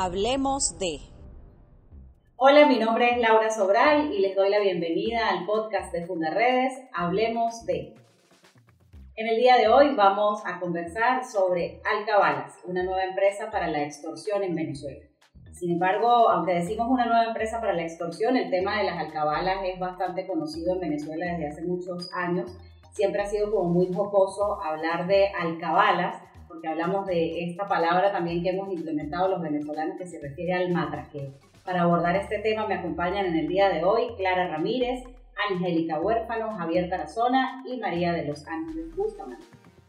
Hablemos de. Hola, mi nombre es Laura Sobral y les doy la bienvenida al podcast de Fundaredes Hablemos de. En el día de hoy vamos a conversar sobre Alcabalas, una nueva empresa para la extorsión en Venezuela. Sin embargo, aunque decimos una nueva empresa para la extorsión, el tema de las alcabalas es bastante conocido en Venezuela desde hace muchos años. Siempre ha sido como muy jocoso hablar de alcabalas, porque hablamos de esta palabra también que hemos implementado los venezolanos que se refiere al matraqueo. Para abordar este tema me acompañan en el día de hoy Clara Ramírez, Angélica Huérfano, Javier Tarazona y María de los Ángeles Bustamante.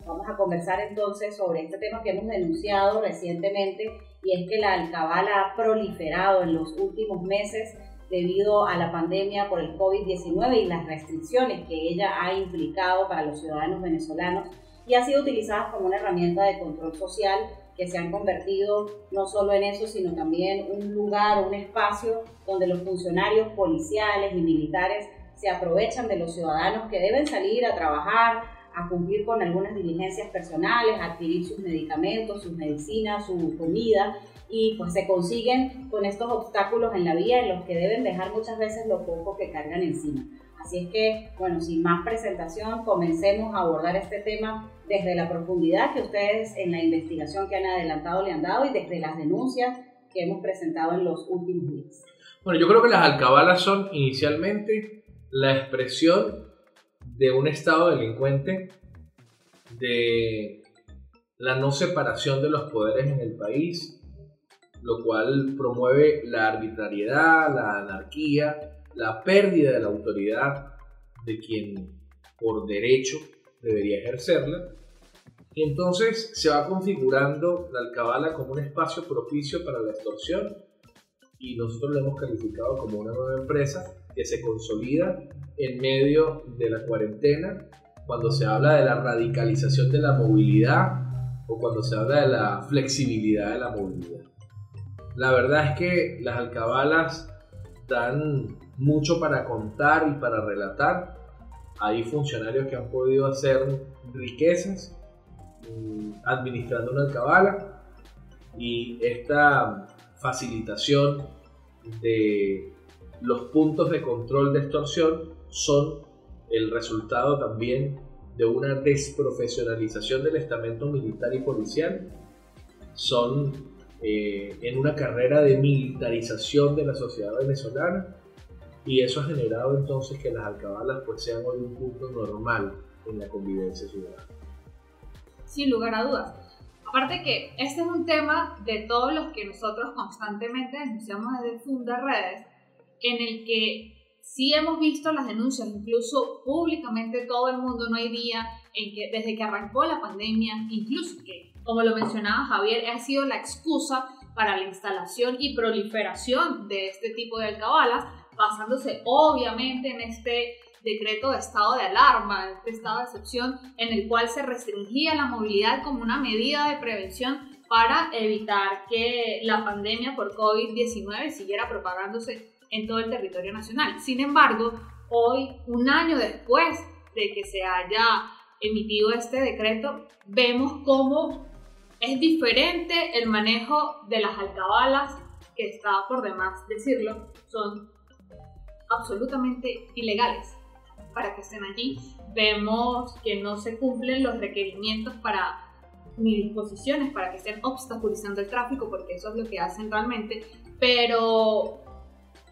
Vamos a conversar entonces sobre este tema que hemos denunciado recientemente y es que la alcabala ha proliferado en los últimos meses debido a la pandemia por el COVID-19 y las restricciones que ella ha implicado para los ciudadanos venezolanos y ha sido utilizada como una herramienta de control social que se han convertido no solo en eso, sino también un lugar, un espacio donde los funcionarios policiales y militares se aprovechan de los ciudadanos que deben salir a trabajar, a cumplir con algunas diligencias personales, a adquirir sus medicamentos, sus medicinas, su comida y pues se consiguen con estos obstáculos en la vía en los que deben dejar muchas veces lo poco que cargan encima. Así es que, bueno, sin más presentación, comencemos a abordar este tema desde la profundidad que ustedes en la investigación que han adelantado le han dado y desde las denuncias que hemos presentado en los últimos días. Bueno, yo creo que las alcabalas son inicialmente la expresión de un estado delincuente, de la no separación de los poderes en el país, lo cual promueve la arbitrariedad, la anarquía, la pérdida de la autoridad de quien por derecho debería ejercerla. Y entonces se va configurando la alcabala como un espacio propicio para la extorsión y nosotros lo hemos calificado como una nueva empresa que se consolida en medio de la cuarentena, cuando se habla de la radicalización de la movilidad o cuando se habla de la flexibilidad de la movilidad. La verdad es que las alcabalas dan mucho para contar y para relatar. Hay funcionarios que han podido hacer riquezas mm, administrando una alcabala y esta facilitación de los puntos de control de extorsión son el resultado también de una desprofesionalización del estamento militar y policial, son eh, en una carrera de militarización de la sociedad venezolana y eso ha generado entonces que las alcabalas pues sean hoy un punto normal en la convivencia ciudadana. Sin lugar a dudas. Aparte que este es un tema de todos los que nosotros constantemente denunciamos desde Funda Redes, en el que sí hemos visto las denuncias, incluso públicamente todo el mundo, no hay día en que desde que arrancó la pandemia, incluso que, como lo mencionaba Javier, ha sido la excusa para la instalación y proliferación de este tipo de alcabalas, basándose obviamente en este decreto de estado de alarma, este estado de excepción en el cual se restringía la movilidad como una medida de prevención para evitar que la pandemia por COVID-19 siguiera propagándose en todo el territorio nacional. Sin embargo, hoy, un año después de que se haya emitido este decreto, vemos cómo es diferente el manejo de las alcabalas, que está por demás decirlo, son absolutamente ilegales para que estén allí. Vemos que no se cumplen los requerimientos para ni disposiciones para que estén obstaculizando el tráfico, porque eso es lo que hacen realmente, pero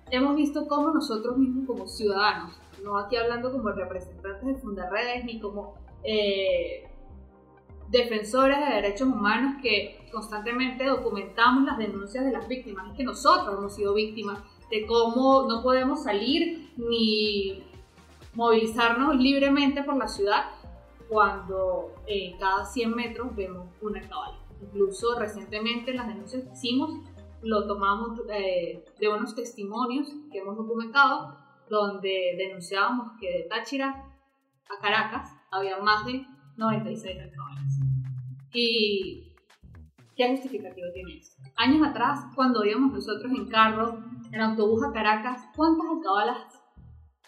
hemos visto cómo nosotros mismos como ciudadanos, no aquí hablando como representantes de Fundaredes ni como eh, defensores de derechos humanos que constantemente documentamos las denuncias de las víctimas, es que nosotros hemos sido víctimas de cómo no podemos salir ni movilizarnos libremente por la ciudad cuando cada 100 metros vemos una cabala. Incluso recientemente en las denuncias que hicimos lo tomamos eh, de unos testimonios que hemos documentado, donde denunciábamos que de Táchira a Caracas había más de 96 alcabalas. ¿Y qué justificativo tiene esto? Años atrás, cuando íbamos nosotros en carro, en autobús a Caracas, ¿cuántas alcabalas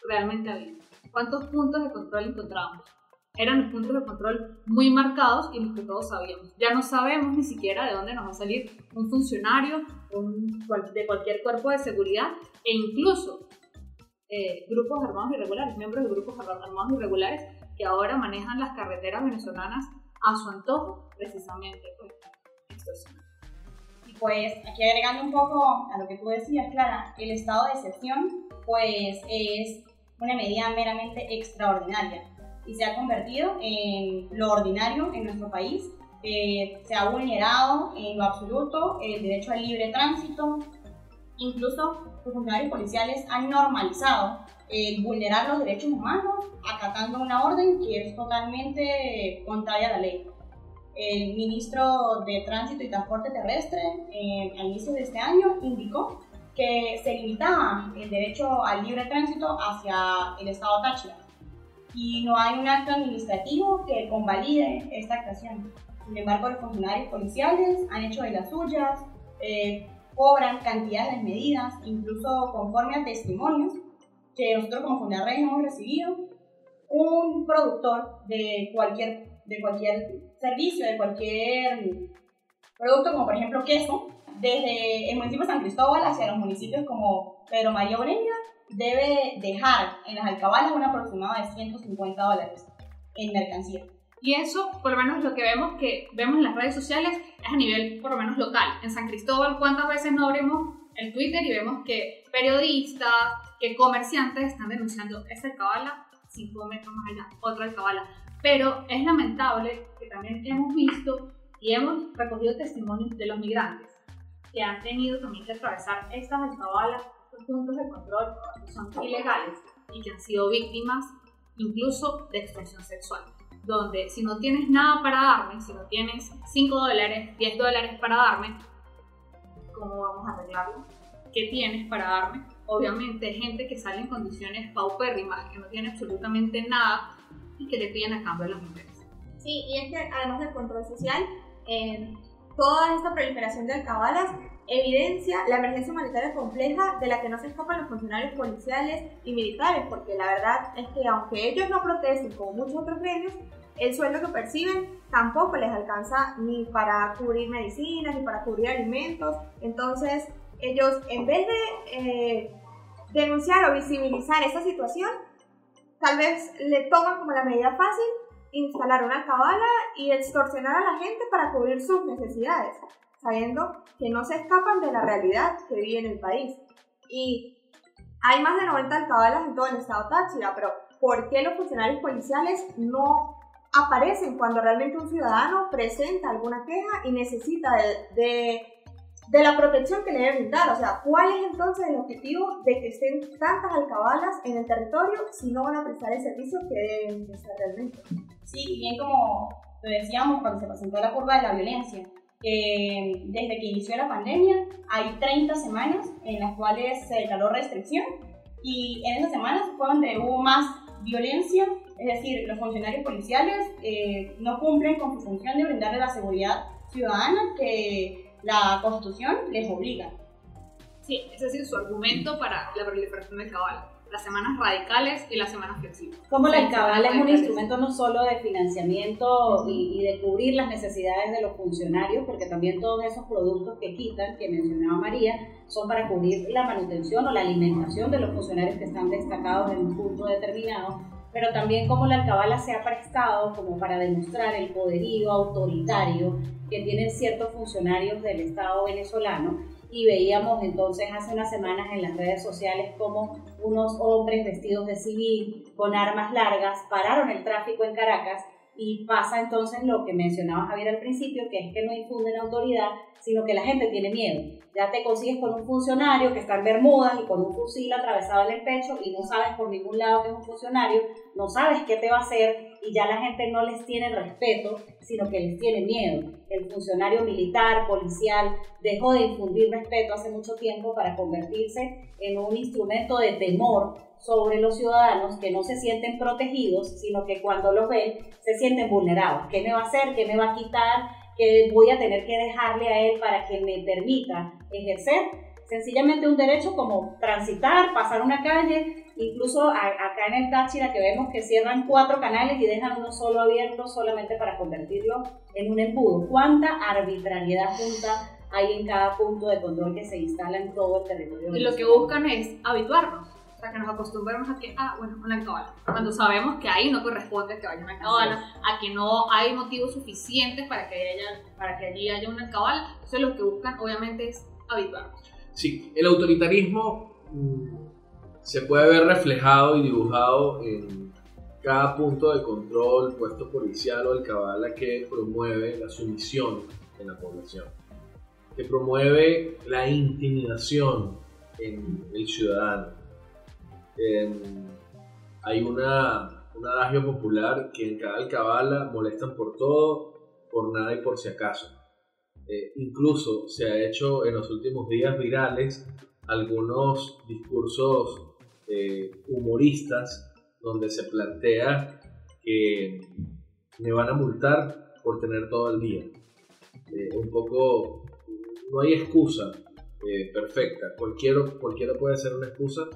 realmente había? ¿Cuántos puntos de control encontrábamos? eran los puntos de control muy marcados y los que todos sabíamos. Ya no sabemos ni siquiera de dónde nos va a salir un funcionario de cualquier cuerpo de seguridad e incluso eh, grupos armados irregulares, miembros de grupos armados irregulares que ahora manejan las carreteras venezolanas a su antojo, precisamente pues, pues aquí agregando un poco a lo que tú decías, Clara, el estado de excepción pues es una medida meramente extraordinaria y se ha convertido en lo ordinario en nuestro país. Eh, se ha vulnerado en lo absoluto el derecho al libre tránsito. Incluso los funcionarios policiales han normalizado el vulnerar los derechos humanos acatando una orden que es totalmente contraria a la ley. El ministro de Tránsito y Transporte Terrestre, eh, al inicio de este año, indicó que se limitaba el derecho al libre tránsito hacia el estado Táchira y no hay un acto administrativo que convalide esta actuación. Sin embargo, los funcionarios policiales han hecho de las suyas, eh, cobran cantidades medidas, incluso conforme a testimonios que nosotros como Fundared hemos recibido, un productor de cualquier, de cualquier servicio, de cualquier producto, como por ejemplo queso, desde el municipio de San Cristóbal hacia los municipios como Pedro María Oreña, debe dejar en las alcabalas un aproximado de 150 dólares en mercancía. Y eso, por lo menos lo que vemos que vemos en las redes sociales, es a nivel por lo menos local. En San Cristóbal, ¿cuántas veces no abrimos el Twitter y vemos que periodistas, que comerciantes están denunciando esa alcabala, cinco metros más allá, otra alcabala? Pero es lamentable que también hemos visto y hemos recogido testimonios de los migrantes que han tenido también que atravesar estas alcabalas, estos puntos de control que son ilegales y que han sido víctimas incluso de extorsión sexual. Donde si no tienes nada para darme, si no tienes 5 dólares, 10 dólares para darme, ¿cómo vamos a arreglarlo? ¿Qué tienes para darme? Obviamente, gente que sale en condiciones paupérrimas, que no tiene absolutamente nada y que le piden a cambio a las mujeres. Sí, y es que además del control social, eh, Toda esta proliferación de alcabalas evidencia la emergencia humanitaria compleja de la que no se escapan los funcionarios policiales y militares, porque la verdad es que aunque ellos no protesten como muchos otros gremios, el sueldo que perciben tampoco les alcanza ni para cubrir medicinas ni para cubrir alimentos. Entonces, ellos en vez de eh, denunciar o visibilizar esa situación, tal vez le toman como la medida fácil instalar una cabala y extorsionar a la gente para cubrir sus necesidades, sabiendo que no se escapan de la realidad que vive en el país. Y hay más de 90 alcabalas en todo el estado Táchira, pero ¿por qué los funcionarios policiales no aparecen cuando realmente un ciudadano presenta alguna queja y necesita de de la protección que le debe brindar. O sea, ¿cuál es entonces el objetivo de que estén tantas alcabalas en el territorio si no van a prestar el servicio que deben prestar realmente? Sí, bien como lo decíamos cuando se presentó la curva de la violencia, que desde que inició la pandemia hay 30 semanas en las cuales se declaró restricción y en esas semanas fue donde hubo más violencia, es decir, los funcionarios policiales eh, no cumplen con su función de brindarle la seguridad ciudadana que la Constitución les obliga. Sí, ese es decir, su argumento para la proliferación del cabal. Las semanas radicales y las semanas flexibles. Como la cabala es un instrumento no solo de financiamiento y, de cubrir las necesidades de los funcionarios, porque también todos esos productos que quitan, que mencionaba María, son para cubrir la manutención o la alimentación de los funcionarios que están destacados en un punto determinado, pero también como la alcabala se ha prestado como para demostrar el poderío autoritario que tienen ciertos funcionarios del Estado venezolano. Y veíamos entonces hace unas semanas en las redes sociales como unos hombres vestidos de civil con armas largas pararon el tráfico en Caracas y pasa entonces lo que mencionaba Javier al principio, que es que no infunden autoridad, sino que la gente tiene miedo. Ya te consigues con un funcionario que está en Bermudas y con un fusil atravesado en el pecho y no sabes por ningún lado que es un funcionario, no sabes qué te va a hacer y ya la gente no les tiene respeto, sino que les tiene miedo. El funcionario militar, policial, dejó de infundir respeto hace mucho tiempo para convertirse en un instrumento de temor sobre los ciudadanos que no se sienten protegidos, sino que cuando los ven se sienten vulnerados. ¿Qué me va a hacer? ¿Qué me va a quitar? ¿Qué voy a tener que dejarle a él para que me permita ejercer? Sencillamente un derecho como transitar, pasar una calle, incluso acá en el Táchira que vemos que cierran cuatro canales y dejan uno solo abierto solamente para convertirlo en un embudo. ¿Cuánta arbitrariedad junta hay en cada punto de control que se instala en todo el territorio. Y lo que buscan es habituarnos, sea, que nos acostumbremos a que, ah, bueno, una alcabala. Cuando sabemos que ahí no corresponde que vaya una alcabala, a que no hay motivos suficientes para que, haya, para que allí haya una alcabala, entonces lo que buscan obviamente es habituarnos. Sí, el autoritarismo mm, se puede ver reflejado y dibujado en cada punto de control, puesto policial o alcabala que promueve la sumisión en la población, que promueve la intimidación en el ciudadano. Hay una, un adagio popular que en cada alcabala molestan por todo, por nada y por si acaso. Eh, incluso se ha hecho en los últimos días virales algunos discursos eh, humoristas donde se plantea que me van a multar por tener todo el día. Eh, un poco, no hay excusa perfecta, cualquiera, cualquiera puede ser una excusa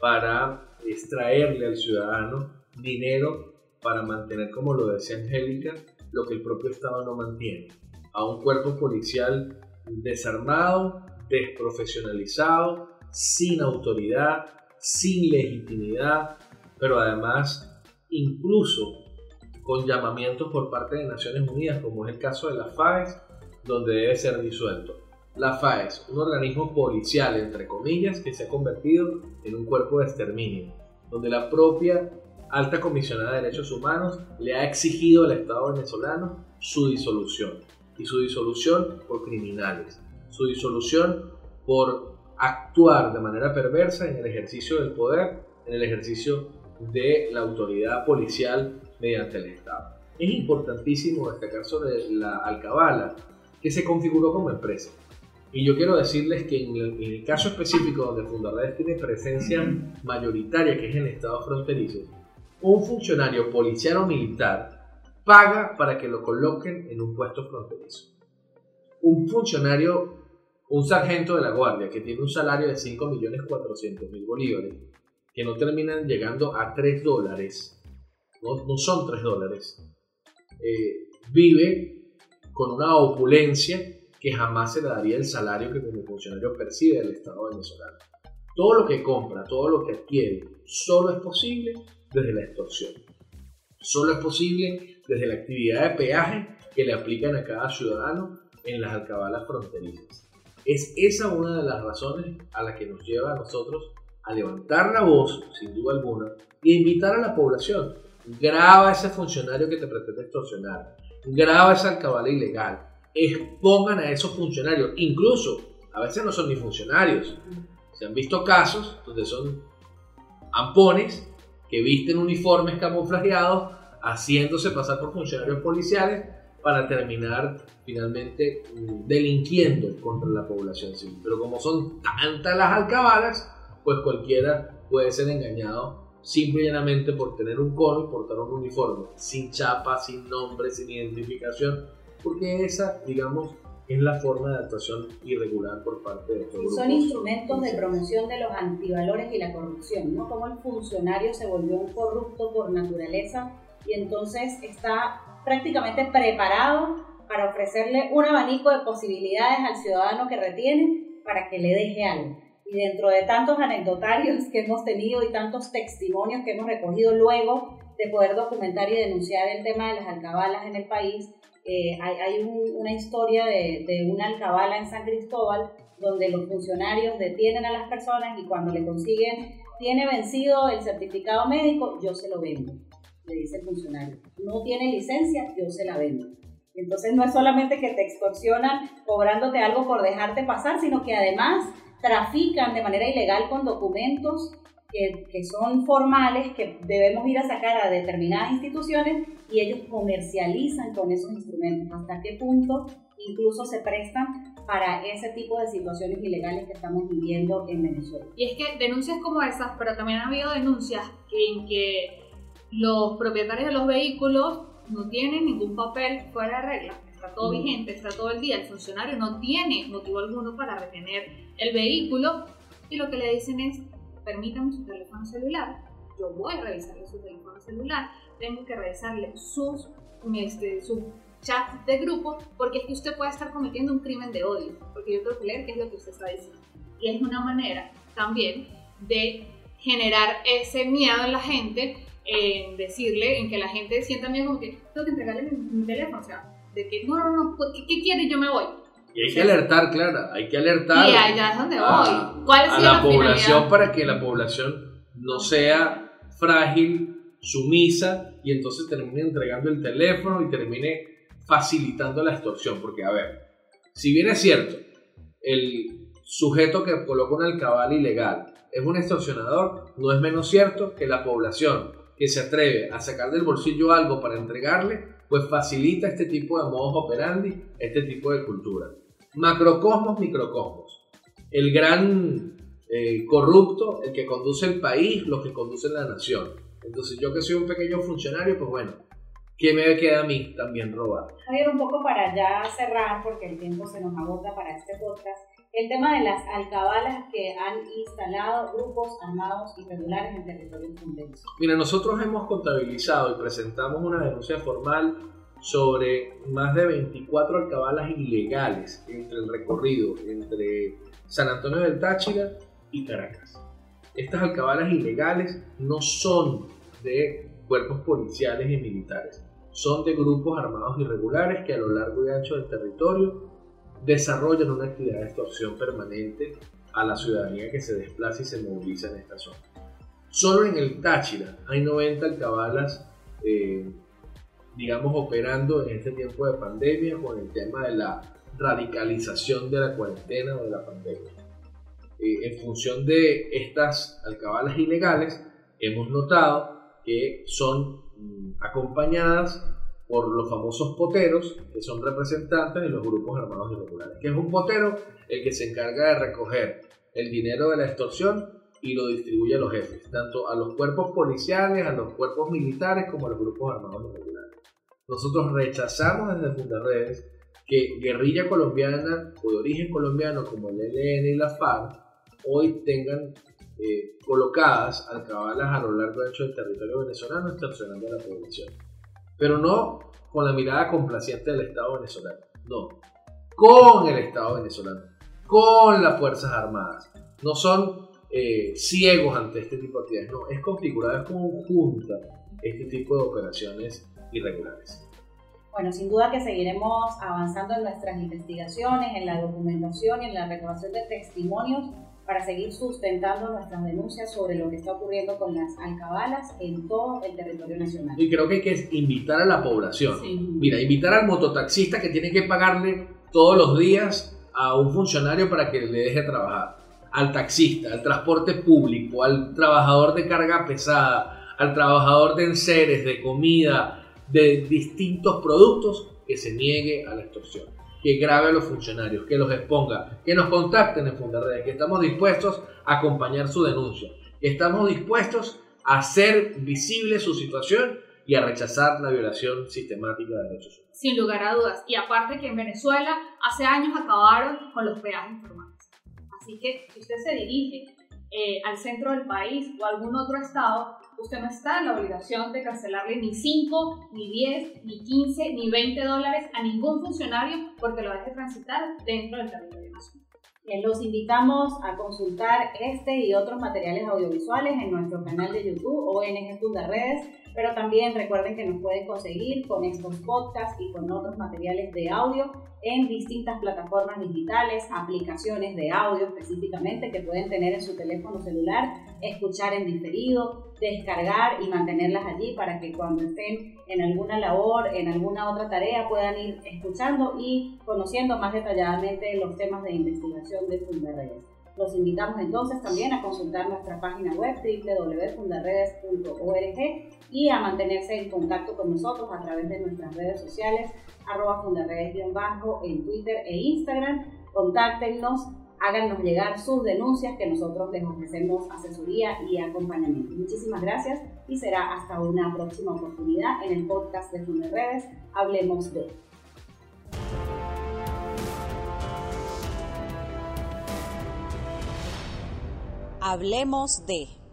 para extraerle al ciudadano dinero para mantener, como lo decía Angélica, lo que el propio Estado no mantiene a un cuerpo policial desarmado, desprofesionalizado, sin autoridad, sin legitimidad, pero además incluso con llamamientos por parte de Naciones Unidas, como es el caso de la FAES, donde debe ser disuelto. La FAES, un organismo policial, entre comillas, que se ha convertido en un cuerpo de exterminio, donde la propia alta comisionada de derechos humanos le ha exigido al Estado venezolano su disolución y su disolución por criminales, su disolución por actuar de manera perversa en el ejercicio del poder, en el ejercicio de la autoridad policial mediante el Estado. Es importantísimo destacar sobre la Alcabala, que se configuró como empresa. Y yo quiero decirles que en el, caso específico donde Fundaredes tiene presencia mayoritaria, que es en estados fronterizos, un funcionario policial o militar paga para que lo coloquen en un puesto fronterizo. Un funcionario, un sargento de la guardia que tiene un salario de 5.400.000 bolívares, que no terminan llegando a 3 dólares, no, son 3 dólares, eh, vive con una opulencia que jamás se le daría el salario que como funcionario percibe del Estado venezolano. Todo lo que compra, todo lo que adquiere, solo es posible desde la extorsión. Solo es posible desde la actividad de peaje que le aplican a cada ciudadano en las alcabalas fronterizas. Es esa una de las razones a la que nos lleva a nosotros a levantar la voz, sin duda alguna, y invitar a la población. Graba a ese funcionario que te pretende extorsionar. Graba esa alcabala ilegal. Expongan a esos funcionarios. Incluso, a veces no son ni funcionarios. Se han visto casos donde son ampones que visten uniformes camuflajeados haciéndose pasar por funcionarios policiales para terminar finalmente mm, delinquiendo contra la población civil. Pero como son tantas las alcabalas, pues cualquiera puede ser engañado simple y llanamente por tener un cono y portar un uniforme, sin chapa, sin nombre, sin identificación, porque esa, digamos, es la forma de actuación irregular por parte de todos Son instrumentos de promoción de los antivalores y la corrupción, ¿no? Como el funcionario se volvió un corrupto por naturaleza y entonces está prácticamente preparado para ofrecerle un abanico de posibilidades al ciudadano que retiene para que le deje algo. Y dentro de tantos anecdotarios que hemos tenido y tantos testimonios que hemos recogido luego de poder documentar y denunciar el tema de las alcabalas en el país, eh, hay, una historia de, de una alcabala en San Cristóbal donde los funcionarios detienen a las personas y cuando le consiguen, tiene vencido el certificado médico, yo se lo vendo le dice el funcionario. No tiene licencia, yo se la vendo. Entonces no es solamente que te extorsionan cobrándote algo por dejarte pasar, sino que además trafican de manera ilegal con documentos que, que, son formales, que debemos ir a sacar a determinadas instituciones y ellos comercializan con esos instrumentos. ¿Hasta qué punto incluso se prestan para ese tipo de situaciones ilegales que estamos viviendo en Venezuela? Y es que denuncias como esas, pero también ha habido denuncias en que los propietarios de los vehículos no tienen ningún papel fuera de regla, está todo vigente, está todo el día, el funcionario no tiene motivo alguno para retener el vehículo y lo que le dicen es, permítame su teléfono celular, yo voy a revisarle su teléfono celular, tengo que revisarle sus, este, sus chats de grupo, porque es que usted puede estar cometiendo un crimen de odio, porque yo creo que leer qué es lo que usted está diciendo. Y es una manera también de generar ese miedo en la gente, en decirle, en que la gente sienta miedo como que tengo que entregarle mi, teléfono, o sea, de que no, no, no, ¿qué, qué quiere? Yo me voy. Y hay que alertar, Clara, hay que alertar. Y allá es donde a, voy. ¿Cuál a la, la población para que la población no sea frágil, sumisa y entonces termine entregando el teléfono y termine facilitando la extorsión. Porque, a ver, si bien es cierto, el sujeto que coloca una alcabala ilegal es un extorsionador, no es menos cierto que la población que se atreve a sacar del bolsillo algo para entregarle, pues facilita este tipo de modos operandi, este tipo de cultura. Macrocosmos, microcosmos. El gran eh, corrupto, el que conduce el país, los que conducen la nación. Entonces yo que soy un pequeño funcionario, pues bueno, ¿qué me queda a mí también robar? Javier, un poco para ya cerrar, porque el tiempo se nos agota para este podcast, el tema de las alcabalas que han instalado grupos armados irregulares en territorio fronterizo. Mira, nosotros hemos contabilizado y presentamos una denuncia formal sobre más de 24 alcabalas ilegales entre el recorrido entre San Antonio del Táchira y Caracas. Estas alcabalas ilegales no son de cuerpos policiales y militares, son de grupos armados irregulares que a lo largo y ancho del territorio desarrollan una actividad de extorsión permanente a la ciudadanía que se desplaza y se moviliza en esta zona. Solo en el Táchira hay 90 alcabalas, eh, digamos, operando en este tiempo de pandemia con el tema de la radicalización de la cuarentena o de la pandemia. Eh, en función de estas alcabalas ilegales, hemos notado que son mm, acompañadas por los famosos poteros, que son representantes de los grupos armados irregulares. que es un potero? El que se encarga de recoger el dinero de la extorsión y lo distribuye a los jefes, tanto a los cuerpos policiales, a los cuerpos militares, como a los grupos armados irregulares. Nosotros rechazamos desde Fundaredes que guerrilla colombiana o de origen colombiano como el ELN y la FARC hoy tengan eh, colocadas alcabalas a lo largo y ancho del territorio venezolano extorsionando a la población. Pero no con la mirada complaciente del Estado venezolano, no, con el Estado venezolano, con las Fuerzas Armadas. No son eh, ciegos ante este tipo de actividades, no, es configurada, es conjunta este tipo de operaciones irregulares. Bueno, sin duda que seguiremos avanzando en nuestras investigaciones, en la documentación y en la recabación de testimonios para seguir sustentando nuestras denuncias sobre lo que está ocurriendo con las alcabalas en todo el territorio nacional. Y creo que hay que invitar a la población. Sí. Mira, invitar al mototaxista que tiene que pagarle todos los días a un funcionario para que le deje trabajar. Al taxista, al transporte público, al trabajador de carga pesada, al trabajador de enseres, de comida, de distintos productos, que se niegue a la extorsión que grabe a los funcionarios, que los exponga, que nos contacten en Fundaredes, que estamos dispuestos a acompañar su denuncia, que estamos dispuestos a hacer visible su situación y a rechazar la violación sistemática de derechos humanos. Sin lugar a dudas. Y aparte que en Venezuela hace años acabaron con los peajes informales. Así que si usted se dirige eh, al centro del país o a algún otro estado, usted no está en la obligación de cancelarle ni 5, ni 10, ni 15, ni 20 dólares a ningún funcionario porque lo deje transitar dentro del territorio nacional. Eh, Los invitamos a consultar este y otros materiales audiovisuales en nuestro canal de YouTube ONG Fundaredes, pero también recuerden que nos pueden conseguir con estos podcasts y con otros materiales de audio en distintas plataformas digitales, aplicaciones de audio específicamente que pueden tener en su teléfono celular, escuchar en diferido, descargar y mantenerlas allí para que cuando estén en alguna labor, en alguna otra tarea, puedan ir escuchando y conociendo más detalladamente los temas de investigación de Fundaredes. Los invitamos entonces también a consultar nuestra página web www.fundaredes.org y a mantenerse en contacto con nosotros a través de nuestras redes sociales, arroba fundaredes-bajo en Twitter e Instagram. Contáctenos, háganos llegar sus denuncias que nosotros les ofrecemos asesoría y acompañamiento. Muchísimas gracias y será hasta una próxima oportunidad en el podcast de Fundaredes. Hablemos de... Hablemos de...